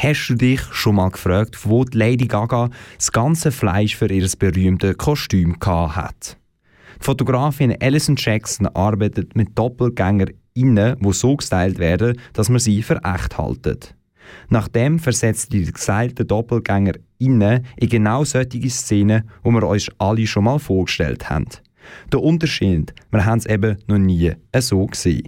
Hast du dich schon mal gefragt, wo die Lady Gaga das ganze Fleisch für ihr berühmtes Kostüm hat? Die Fotografin Alison Jackson arbeitet mit Doppelgängern, die so gestylt werden, dass man sie für echt haltet. Nachdem versetzt die gestylte Doppelgänger in genau solche Szenen, die wir uns alle schon mal vorgestellt haben. Der Unterschied, wir haben es eben noch nie so gesehen.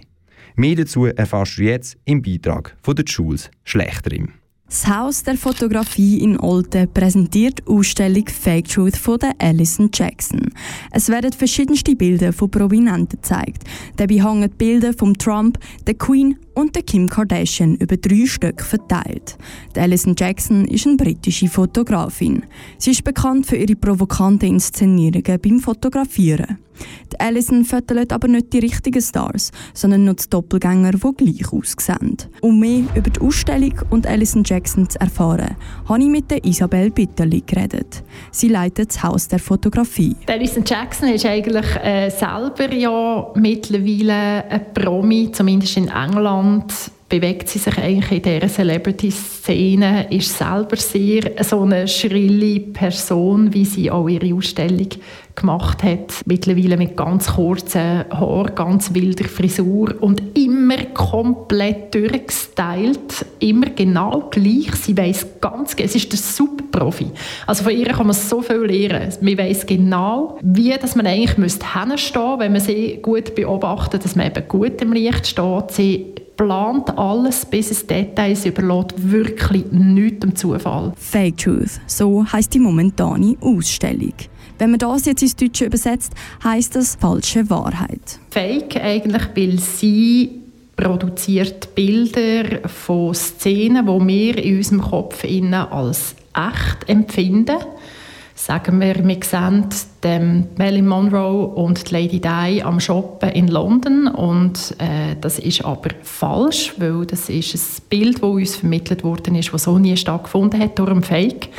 Mehr dazu erfährst du jetzt im Beitrag von der Jules Schlechterim. Das Haus der Fotografie in Olten präsentiert die Ausstellung Fake Truth von der Alison Jackson. Es werden verschiedenste Bilder von Prominenten gezeigt. Dabei hängen Bilder von Trump, der Queen und der Kim Kardashian über drei Stück verteilt. Die Alison Jackson ist eine britische Fotografin. Sie ist bekannt für ihre provokanten Inszenierungen beim Fotografieren. Die Alison fötelt aber nicht die richtigen Stars, sondern nur die Doppelgänger, die gleich aussehen. Um mehr über die Ausstellung und Alison Jackson zu erfahren, habe ich mit der Isabel Bitterli geredet. Sie leitet das Haus der Fotografie. Alison Jackson ist eigentlich äh, selber ja mittlerweile ein Promi, zumindest in England bewegt sie sich eigentlich in dieser Celebrity-Szene, ist selber sehr so eine schrille Person, wie sie auch ihre Ausstellung gemacht hat. Mittlerweile mit ganz kurzen Haaren, ganz wilder Frisur und immer komplett durchgestylt, immer genau gleich. Sie weiß ganz, es ist der super Profi. Also von ihr kann man so viel lernen. Man weiß genau, wie dass man eigentlich müsste wenn man sie gut beobachtet, dass man eben gut im Licht steht. Sie plant alles bis ins Detail, sie überlässt wirklich nichts dem Zufall. Fake Truth, so heißt die momentane Ausstellung. Wenn man das jetzt ins Deutsche übersetzt, heißt das falsche Wahrheit. Fake eigentlich, weil sie produziert Bilder von Szenen, die wir in unserem Kopf als echt empfinden. Sagen wir, wir sehen den Marilyn Monroe und Lady Di am Shoppen in London und äh, das ist aber falsch, weil das ist ein Bild, das uns vermittelt worden ist, das so nie stattgefunden hat, durch ein Fake.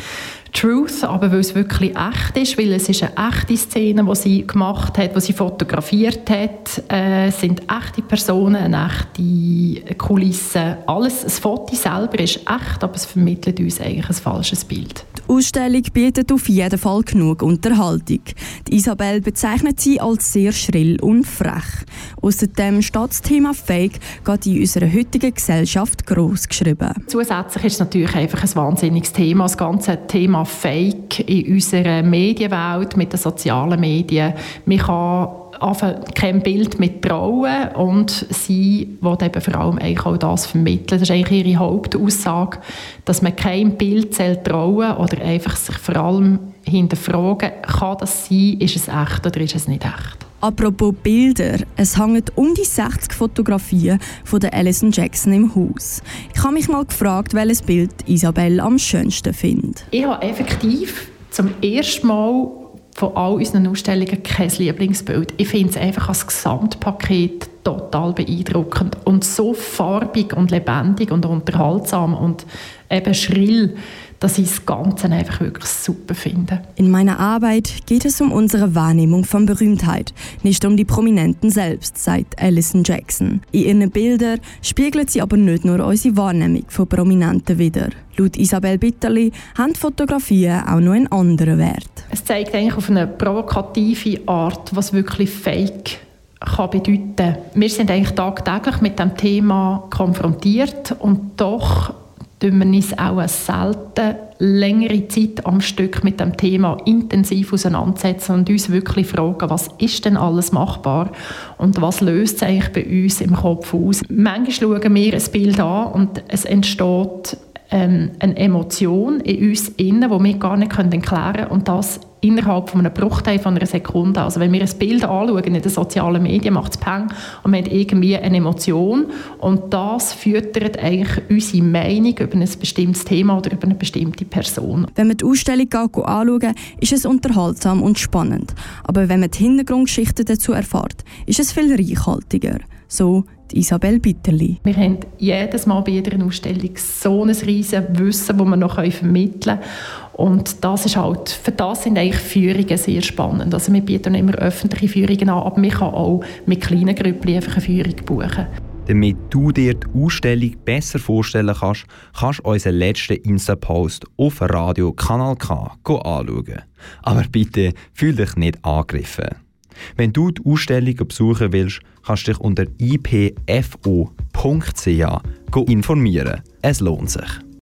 Truth, aber weil es wirklich echt ist, weil es ist eine echte Szene, die sie gemacht hat, die sie fotografiert hat, äh, sind echte Personen, eine echte Kulisse. Alles, das Foto selber ist echt, aber es vermittelt uns eigentlich ein falsches Bild. Die Ausstellung bietet auf jeden Fall genug Unterhaltung. Die Isabel bezeichnet sie als sehr schrill und frech. Außerdem steht das Thema Fake gerade in unserer heutigen Gesellschaft groß geschrieben. Zusätzlich ist es natürlich einfach ein wahnsinniges Thema, das ganze Thema Fake in unserer Medienwelt, mit den sozialen Medien. Man kann kein Bild mit trauen und sie will eben vor allem eigentlich auch das vermitteln. Das ist eigentlich ihre Hauptaussage, dass man kein Bild trauen oder einfach sich vor allem hinterfragen, kann das sein, ist es echt oder ist es nicht echt. Apropos Bilder, es hängen um die 60 Fotografien von der Alison Jackson im Haus. Ich habe mich mal gefragt, welches Bild Isabelle am schönsten findet. Ich habe effektiv zum ersten Mal von all unseren Ausstellungen kein Lieblingsbild. Ich finde es einfach als Gesamtpaket total beeindruckend und so farbig und lebendig und unterhaltsam und eben schrill dass ich das Ganze einfach wirklich super finde. In meiner Arbeit geht es um unsere Wahrnehmung von Berühmtheit, nicht um die Prominenten selbst, sagt Alison Jackson. In ihren Bildern spiegelt sie aber nicht nur unsere Wahrnehmung von Prominenten wider. Laut Isabel Bitterli haben Fotografien auch noch einen anderen Wert. Es zeigt eigentlich auf eine provokative Art, was wirklich Fake kann bedeuten. Wir sind eigentlich tagtäglich mit dem Thema konfrontiert und doch tun wir uns auch selten längere Zeit am Stück mit dem Thema intensiv auseinandersetzen und uns wirklich fragen, was ist denn alles machbar und was löst es eigentlich bei uns im Kopf aus. Manchmal schauen wir ein Bild an und es entsteht ähm, eine Emotion in uns innen, die wir gar nicht erklären können und das innerhalb von einem Bruchteil von einer Sekunde. Also wenn wir ein Bild anschauen in den sozialen Medien, macht es Peng und man hat irgendwie eine Emotion und das füttert eigentlich unsere Meinung über ein bestimmtes Thema oder über eine bestimmte Person. Wenn man die Ausstellung anschaut, ist es unterhaltsam und spannend. Aber wenn man die Hintergrundgeschichte dazu erfährt, ist es viel reichhaltiger. So Isabel Bitterli. Wir haben jedes Mal bei jeder Ausstellung so ein riesiges Wissen, das wir noch vermitteln können. Und das ist halt, für das sind eigentlich Führungen sehr spannend. Also wir bieten immer öffentliche Führungen an, aber man kann auch mit kleinen Gruppen einfach eine Führung buchen. Damit du dir die Ausstellung besser vorstellen kannst, kannst du unseren letzten Insta-Post auf Radio Kanal K anschauen. Aber bitte fühl dich nicht angegriffen. Wenn du die Ausstellung besuchen willst, kannst du dich unter ipfo.ch informieren. Es lohnt sich.